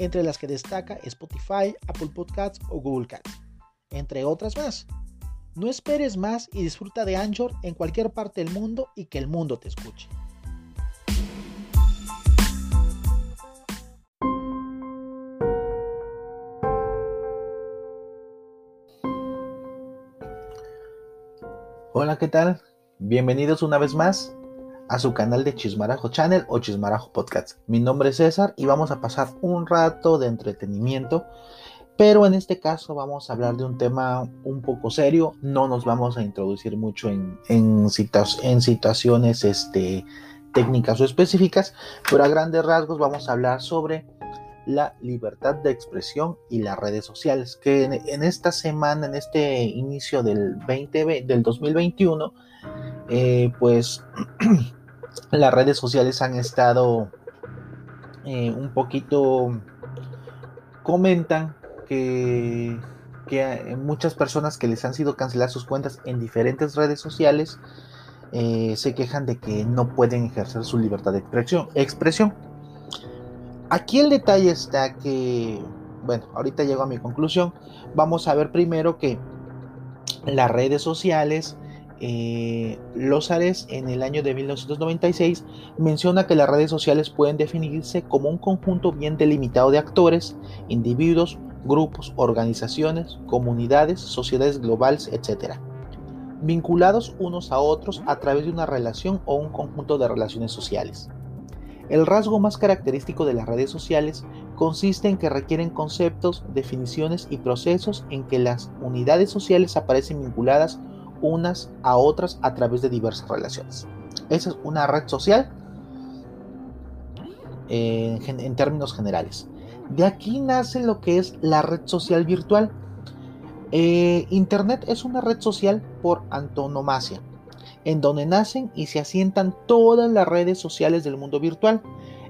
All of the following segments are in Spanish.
entre las que destaca Spotify, Apple Podcasts o Google Cats, entre otras más. No esperes más y disfruta de Anchor en cualquier parte del mundo y que el mundo te escuche. Hola, ¿qué tal? Bienvenidos una vez más a su canal de Chismarajo Channel o Chismarajo Podcast. Mi nombre es César y vamos a pasar un rato de entretenimiento, pero en este caso vamos a hablar de un tema un poco serio, no nos vamos a introducir mucho en, en, en situaciones este, técnicas o específicas, pero a grandes rasgos vamos a hablar sobre la libertad de expresión y las redes sociales, que en, esta semana, en este inicio del, 20, del 2021, eh, pues las redes sociales han estado eh, un poquito, comentan que, que muchas personas que les han sido canceladas sus cuentas en diferentes redes sociales eh, se quejan de que no pueden ejercer su libertad de expresión. expresión. Aquí el detalle está que, bueno, ahorita llego a mi conclusión. Vamos a ver primero que las redes sociales eh, en el año de 1996 menciona que las redes sociales pueden definirse como un conjunto bien delimitado de actores, individuos, grupos, organizaciones, comunidades, sociedades globales, etc., vinculados unos a otros a través de una relación o un conjunto de relaciones sociales. El rasgo más característico de las redes sociales consiste en que requieren conceptos, definiciones y procesos en que las unidades sociales aparecen vinculadas unas a otras a través de diversas relaciones. Esa es una red social en, términos generales. De aquí nace lo que es la red social virtual. Eh, Internet es una red social por antonomasia, en donde nacen y se asientan todas las redes sociales del mundo virtual.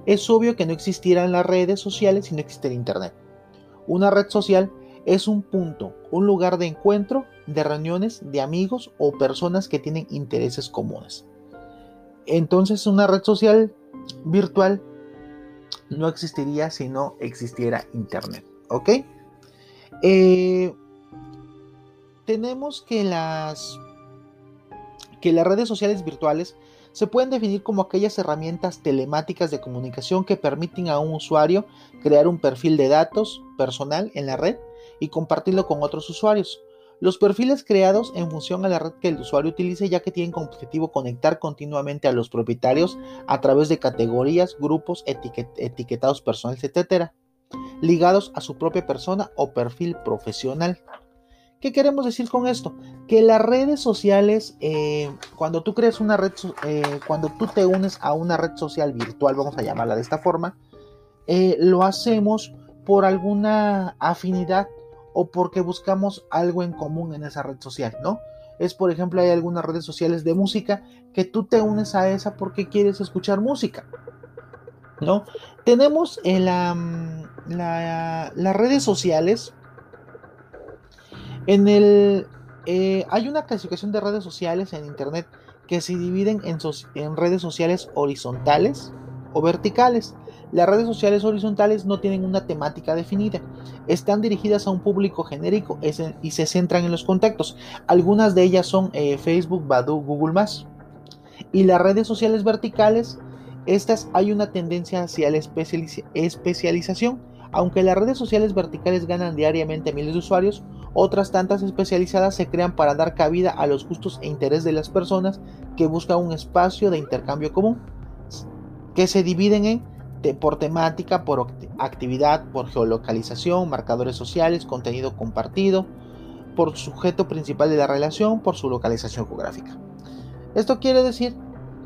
Es obvio que no existieran las redes sociales si no existiera Internet. Una red social es un punto, un lugar de encuentro, de reuniones de amigos o personas que tienen intereses comunes. Entonces una red social virtual no existiría si no existiera Internet. ¿Ok? Eh, tenemos que las, que las redes sociales virtuales se pueden definir como aquellas herramientas telemáticas de comunicación que permiten a un usuario crear un perfil de datos personal en la red y compartirlo con otros usuarios. Los perfiles creados en función a la red que el usuario utilice ya que tienen como objetivo conectar continuamente a los propietarios a través de categorías, grupos, etiquetados personales, etc., ligados a su propia persona o perfil profesional. ¿Qué queremos decir con esto? Que las redes sociales, eh, cuando tú creas una red, eh, cuando tú te unes a una red social virtual, vamos a llamarla de esta forma, eh, lo hacemos por alguna afinidad o porque buscamos algo en común en esa red social, ¿no? Es, por ejemplo, hay algunas redes sociales de música que tú te unes a esa porque quieres escuchar música, ¿no? Tenemos en la, las redes sociales, en el, eh, hay una clasificación de redes sociales en Internet que se dividen en, en redes sociales horizontales o verticales. Las redes sociales horizontales no tienen una temática definida, están dirigidas a un público genérico y se centran en los contactos. Algunas de ellas son eh, Facebook, Badu, Google Y las redes sociales verticales, estas hay una tendencia hacia la especialización. Aunque las redes sociales verticales ganan diariamente miles de usuarios, otras tantas especializadas se crean para dar cabida a los gustos e interés de las personas que buscan un espacio de intercambio común, que se dividen en por temática, por actividad, por geolocalización, marcadores sociales, contenido compartido, por sujeto principal de la relación, por su localización geográfica. Esto quiere decir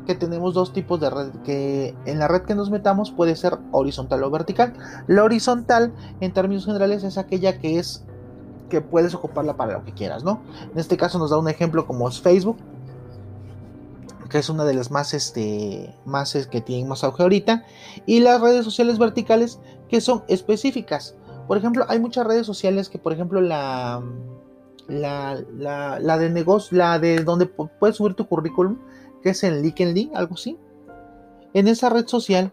que tenemos dos tipos de red, que en la red que nos metamos puede ser horizontal o vertical. La horizontal, en términos generales, es aquella que es que puedes ocuparla para lo que quieras, ¿no? En este caso nos da un ejemplo como es Facebook, que es una de las más, este, más que tienen más auge ahorita, y las redes sociales verticales que son específicas. Por ejemplo, hay muchas redes sociales que, por ejemplo, la, la, la, de negocio, la de donde puedes subir tu currículum, que es en LinkedIn, algo así. En esa red social,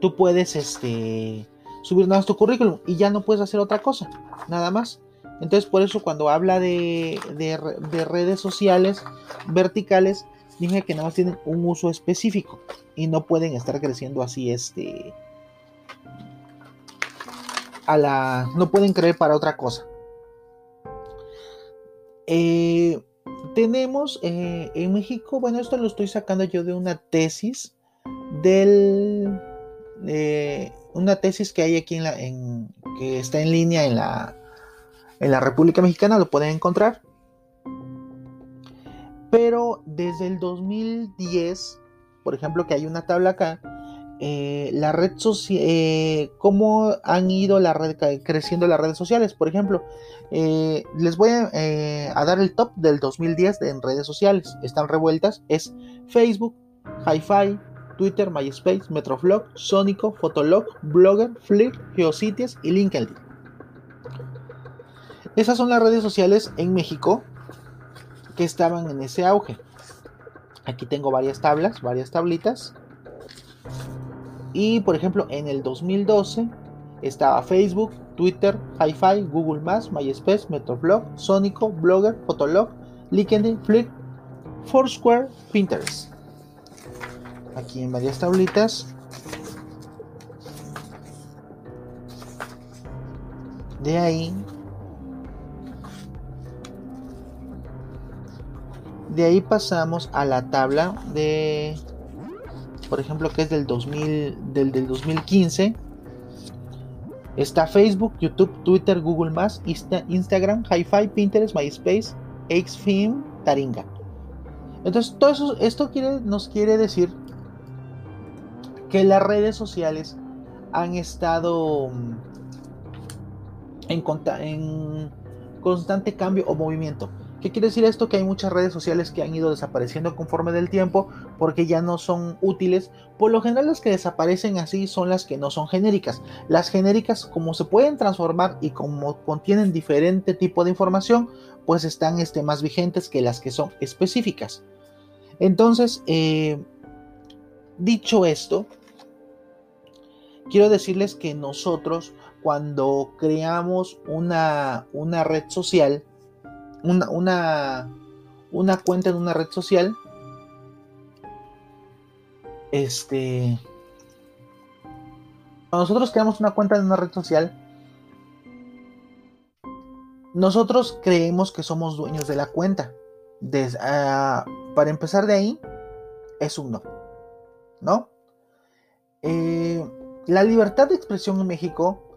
tú puedes este, subir nada más tu currículum y ya no puedes hacer otra cosa, nada más. Entonces, por eso cuando habla de, de, redes sociales verticales, dije que nada más tienen un uso específico y no pueden estar creciendo así, este, a la, no pueden creer para otra cosa. Eh, tenemos eh, en México, bueno, esto lo estoy sacando yo de una tesis del, eh, una tesis que hay aquí en la, que está en línea en la, en la República Mexicana, lo pueden encontrar. Pero desde el 2010, por ejemplo, que hay una tabla acá, eh, la red eh, cómo han ido la red, creciendo las redes sociales. Por ejemplo, eh, les voy a, dar el top del 2010 en redes sociales. Están revueltas. Es Facebook, HiFi, Twitter, MySpace, Metroflog, Sonico, Fotolog, Blogger, Flick, Geocities y LinkedIn. Esas son las redes sociales en México que estaban en ese auge. Aquí tengo varias tablas, varias tablitas. Y por ejemplo, en el 2012 estaba Facebook, Twitter, HiFi, Google MySpace, Metroblog, Sonico, Blogger, Fotolog, LinkedIn, Flick, Foursquare, Pinterest. Aquí en varias tablitas. De ahí. De ahí pasamos a la tabla de por ejemplo, que es del, 2000, del, del 2015. Está Facebook, YouTube, Twitter, Google Insta, Instagram, HiFi, Pinterest, MySpace, Xfilm, Taringa. Entonces, todo eso, esto nos quiere decir que las redes sociales han estado en, en constante cambio o movimiento. ¿Qué quiere decir esto? Que hay muchas redes sociales que han ido desapareciendo conforme del tiempo porque ya no son útiles. Por lo general las que desaparecen así son las que no son genéricas. Las genéricas como se pueden transformar y como contienen diferente tipo de información, pues están este, más vigentes que las que son específicas. Entonces, eh, dicho esto, quiero decirles que nosotros cuando creamos una, una red social, una, una, cuenta en una red social. Este. Cuando nosotros creamos una cuenta en una red social, nosotros creemos que somos dueños de la cuenta. Ah, para empezar de ahí, es un no. ¿No? Eh, la libertad de expresión en México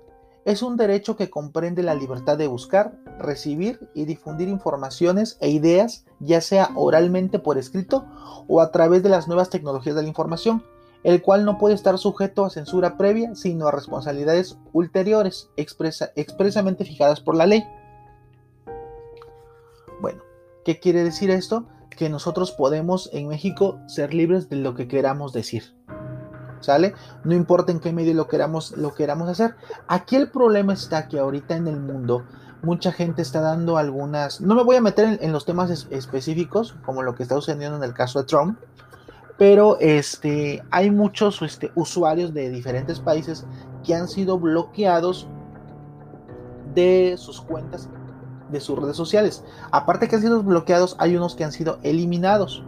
es un derecho que comprende la libertad de buscar, recibir y difundir informaciones e ideas, ya sea oralmente por escrito o a través de las nuevas tecnologías de la información, el cual no puede estar sujeto a censura previa, sino a responsabilidades ulteriores expresamente fijadas por la ley. Bueno, ¿qué quiere decir esto? Que nosotros podemos en México ser libres de lo que queramos decir. ¿Sale? No importa en qué medio lo queramos, lo queramos hacer. Aquí el problema está que ahorita en el mundo mucha gente está dando algunas... No me voy a meter en, los temas específicos, como lo que está sucediendo en el caso de Trump, pero este, hay muchos este, usuarios de diferentes países que han sido bloqueados de sus cuentas, de sus redes sociales. Aparte que han sido bloqueados, hay unos que han sido eliminados.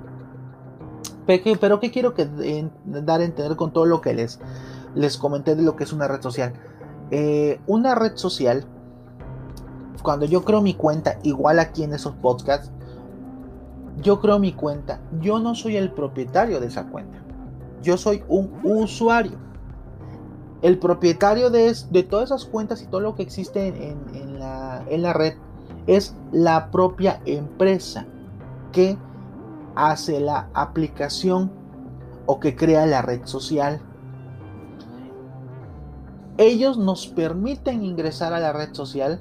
Pero ¿qué quiero dar a entender con todo lo que les, les comenté de lo que es una red social? Eh, una red social, cuando yo creo mi cuenta, igual aquí en esos podcasts, yo creo mi cuenta, yo no soy el propietario de esa cuenta, yo soy un usuario. El propietario de, de todas esas cuentas y todo lo que existe en, la, en la red es la propia empresa que hace la aplicación o que crea la red social. Ellos nos permiten ingresar a la red social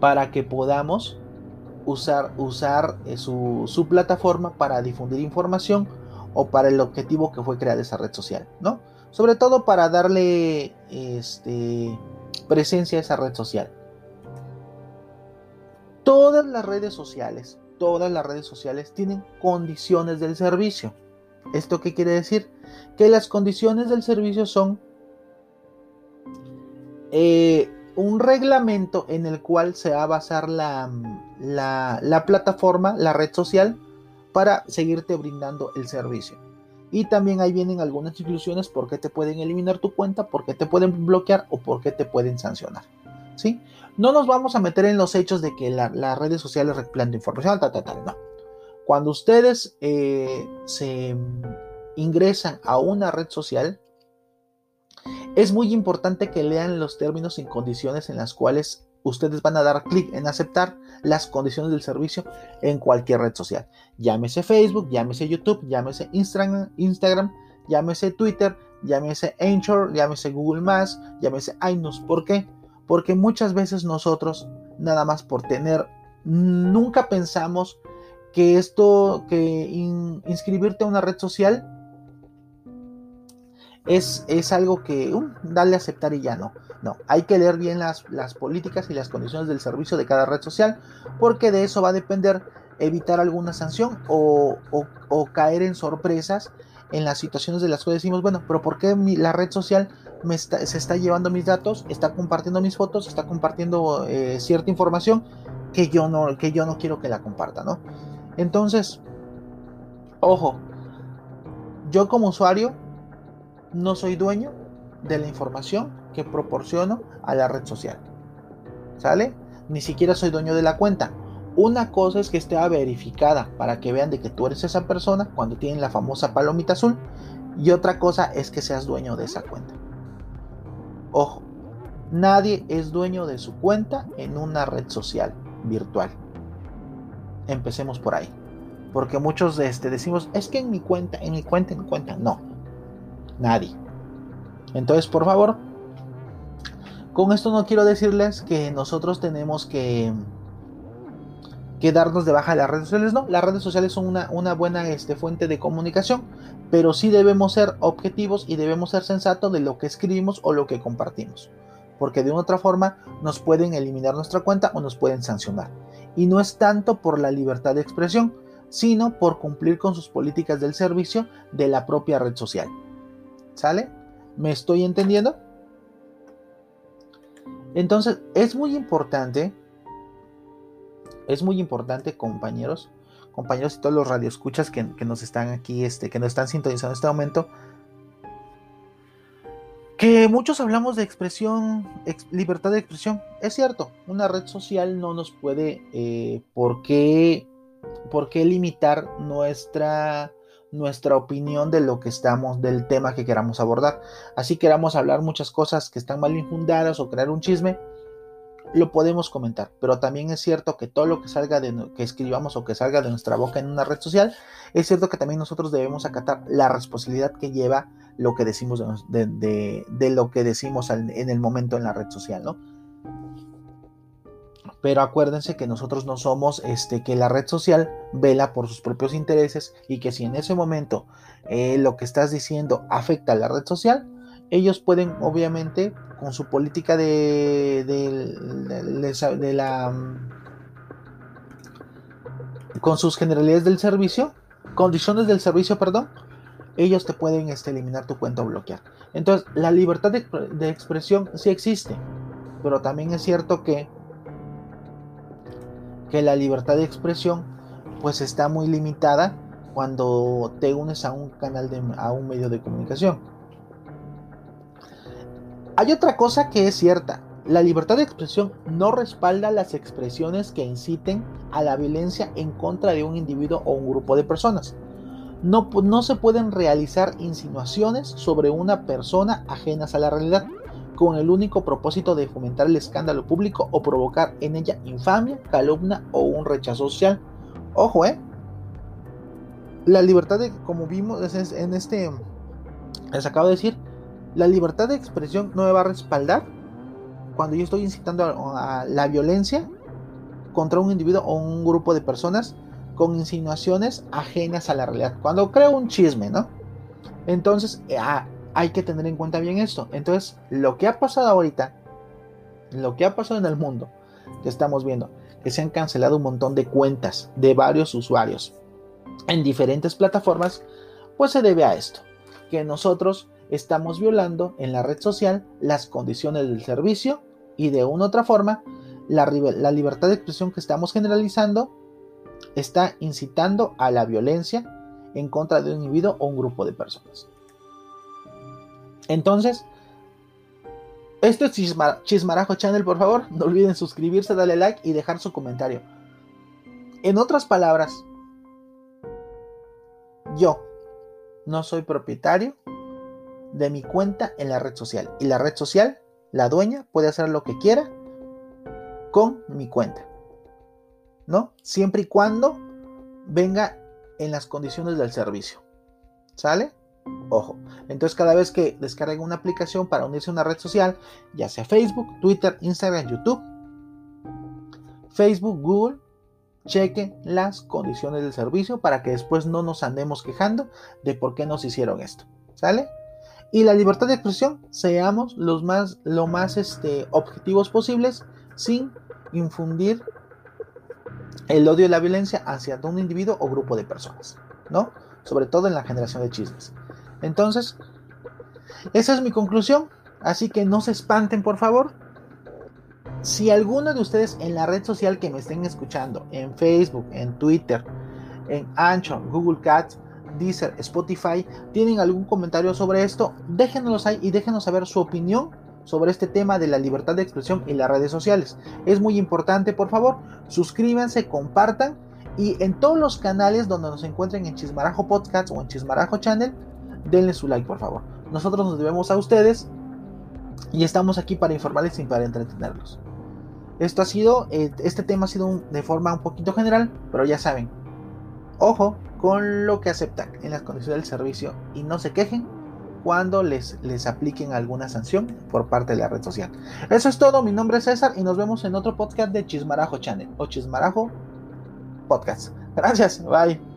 para que podamos usar, usar eh, su, su, plataforma para difundir información o para el objetivo que fue crear esa red social, ¿no? Sobre todo para darle este, presencia a esa red social. Todas las redes sociales, todas las redes sociales tienen condiciones del servicio. ¿Esto qué quiere decir? Que las condiciones del servicio son eh, un reglamento en el cual se va a basar la, la, plataforma, la red social, para seguirte brindando el servicio. Y también ahí vienen algunas inclusiones por qué te pueden eliminar tu cuenta, por qué te pueden bloquear o por qué te pueden sancionar. ¿Sí? No nos vamos a meter en los hechos de que las redes sociales recopilando información, tal, tal, tal, no. Cuando ustedes eh, se ingresan a una red social, es muy importante que lean los términos y condiciones en las cuales ustedes van a dar clic en aceptar las condiciones del servicio en cualquier red social. Llámese Facebook, llámese YouTube, llámese Instagram, Instagram llámese Twitter, llámese Anchor, llámese Google llámese iNews. ¿Por qué? Porque muchas veces nosotros, nada más por tener, nunca pensamos que esto, que inscribirte a una red social es, es algo que um, dale a aceptar y ya no. No, hay que leer bien las, las políticas y las condiciones del servicio de cada red social, porque de eso va a depender evitar alguna sanción o, o, caer en sorpresas en las situaciones de las cuales decimos, bueno, pero ¿por qué la red social se está llevando mis datos, está compartiendo mis fotos, está compartiendo eh, cierta información que yo, no, que yo no quiero que la comparta, ¿no? Entonces, ojo, yo como usuario no soy dueño de la información que proporciono a la red social. ¿Sale? Ni siquiera soy dueño de la cuenta. Una cosa es que esté verificada para que vean de que tú eres esa persona cuando tienen la famosa palomita azul. Y otra cosa es que seas dueño de esa cuenta. Ojo, nadie es dueño de su cuenta en una red social virtual. Empecemos por ahí. Porque muchos de este decimos, es que en mi cuenta, en mi cuenta, en mi cuenta. No, nadie. Entonces, por favor, con esto no quiero decirles que nosotros tenemos que, que darnos de baja las redes sociales. No, las redes sociales son una, una buena este, fuente de comunicación, pero sí debemos ser objetivos y debemos ser sensatos de lo que escribimos o lo que compartimos. Porque de otra forma nos pueden eliminar nuestra cuenta o nos pueden sancionar. Y no es tanto por la libertad de expresión, sino por cumplir con sus políticas del servicio de la propia red social. ¿Sale? ¿Me estoy entendiendo? Entonces, es muy importante, es muy importante, compañeros, compañeros y todos los radioescuchas que, que nos están aquí, este, que nos están sintonizando en este momento, que muchos hablamos de expresión, libertad de expresión. Es cierto, una red social no nos puede, eh, ¿por, qué, ¿por qué limitar nuestra nuestra opinión de lo que estamos, del tema que queramos abordar. Así queramos hablar muchas cosas que están mal infundadas o crear un chisme, lo podemos comentar. Pero también es cierto que todo lo que salga de que escribamos o que salga de nuestra boca en una red social, es cierto que también nosotros debemos acatar la responsabilidad que lleva lo que decimos de, de lo que decimos en el momento en la red social, ¿no? pero acuérdense que nosotros no somos este que la red social vela por sus propios intereses y que si en ese momento eh, lo que estás diciendo afecta a la red social ellos pueden obviamente con su política de de, la con sus generalidades del servicio condiciones del servicio perdón ellos te pueden este, eliminar tu cuenta o bloquear entonces la libertad de, de expresión sí existe pero también es cierto que que la libertad de expresión pues está muy limitada cuando te unes a un canal de, a un medio de comunicación. Hay otra cosa que es cierta, la libertad de expresión no respalda las expresiones que inciten a la violencia en contra de un individuo o un grupo de personas. No, se pueden realizar insinuaciones sobre una persona ajenas a la realidad con el único propósito de fomentar el escándalo público o provocar en ella infamia, calumnia o un rechazo social. Ojo, ¿eh? La libertad de, como vimos en este, les acabo de decir, la libertad de expresión no me va a respaldar cuando yo estoy incitando a, la violencia contra un individuo o un grupo de personas con insinuaciones ajenas a la realidad. Cuando creo un chisme, ¿no? Entonces eh, ah, hay que tener en cuenta bien esto. Entonces, lo que ha pasado ahorita, lo que ha pasado en el mundo, que estamos viendo, que se han cancelado un montón de cuentas de varios usuarios en diferentes plataformas, pues se debe a esto, que nosotros estamos violando en la red social las condiciones del servicio y de una u otra forma la, libertad de expresión que estamos generalizando está incitando a la violencia en contra de un individuo o un grupo de personas. Entonces, esto es Chismarajo Channel, por favor. No olviden suscribirse, darle like y dejar su comentario. En otras palabras, yo no soy propietario de mi cuenta en la red social. Y la red social, la dueña, puede hacer lo que quiera con mi cuenta. ¿No? Siempre y cuando venga en las condiciones del servicio. ¿Sale? Ojo. Entonces cada vez que descarguen una aplicación para unirse a una red social, ya sea Facebook, Twitter, Instagram, YouTube, Facebook, Google, chequen las condiciones del servicio para que después no nos andemos quejando de por qué nos hicieron esto. ¿Sale? Y la libertad de expresión, seamos los más, lo más este, objetivos posibles sin infundir el odio y la violencia hacia un individuo o grupo de personas, ¿no? Sobre todo en la generación de chismes. Entonces, esa es mi conclusión. Así que no se espanten, por favor. Si alguno de ustedes en la red social que me estén escuchando, en Facebook, en Twitter, en Ancho, Google Cats, Deezer, Spotify, tienen algún comentario sobre esto, déjenos ahí y déjenos saber su opinión sobre este tema de la libertad de expresión en las redes sociales. Es muy importante, por favor, suscríbanse, compartan y en todos los canales donde nos encuentren en Chismarajo Podcast o en Chismarajo Channel, denle su like, por favor. Nosotros nos debemos a ustedes y estamos aquí para informarles y para entretenerlos. Esto ha sido, eh, este tema ha sido de forma un poquito general, pero ya saben, ojo con lo que aceptan en las condiciones del servicio y no se quejen cuando les, les apliquen alguna sanción por parte de la red social. Eso es todo, mi nombre es César y nos vemos en otro podcast de Chismarajo Channel o Chismarajo Podcast. Gracias, bye.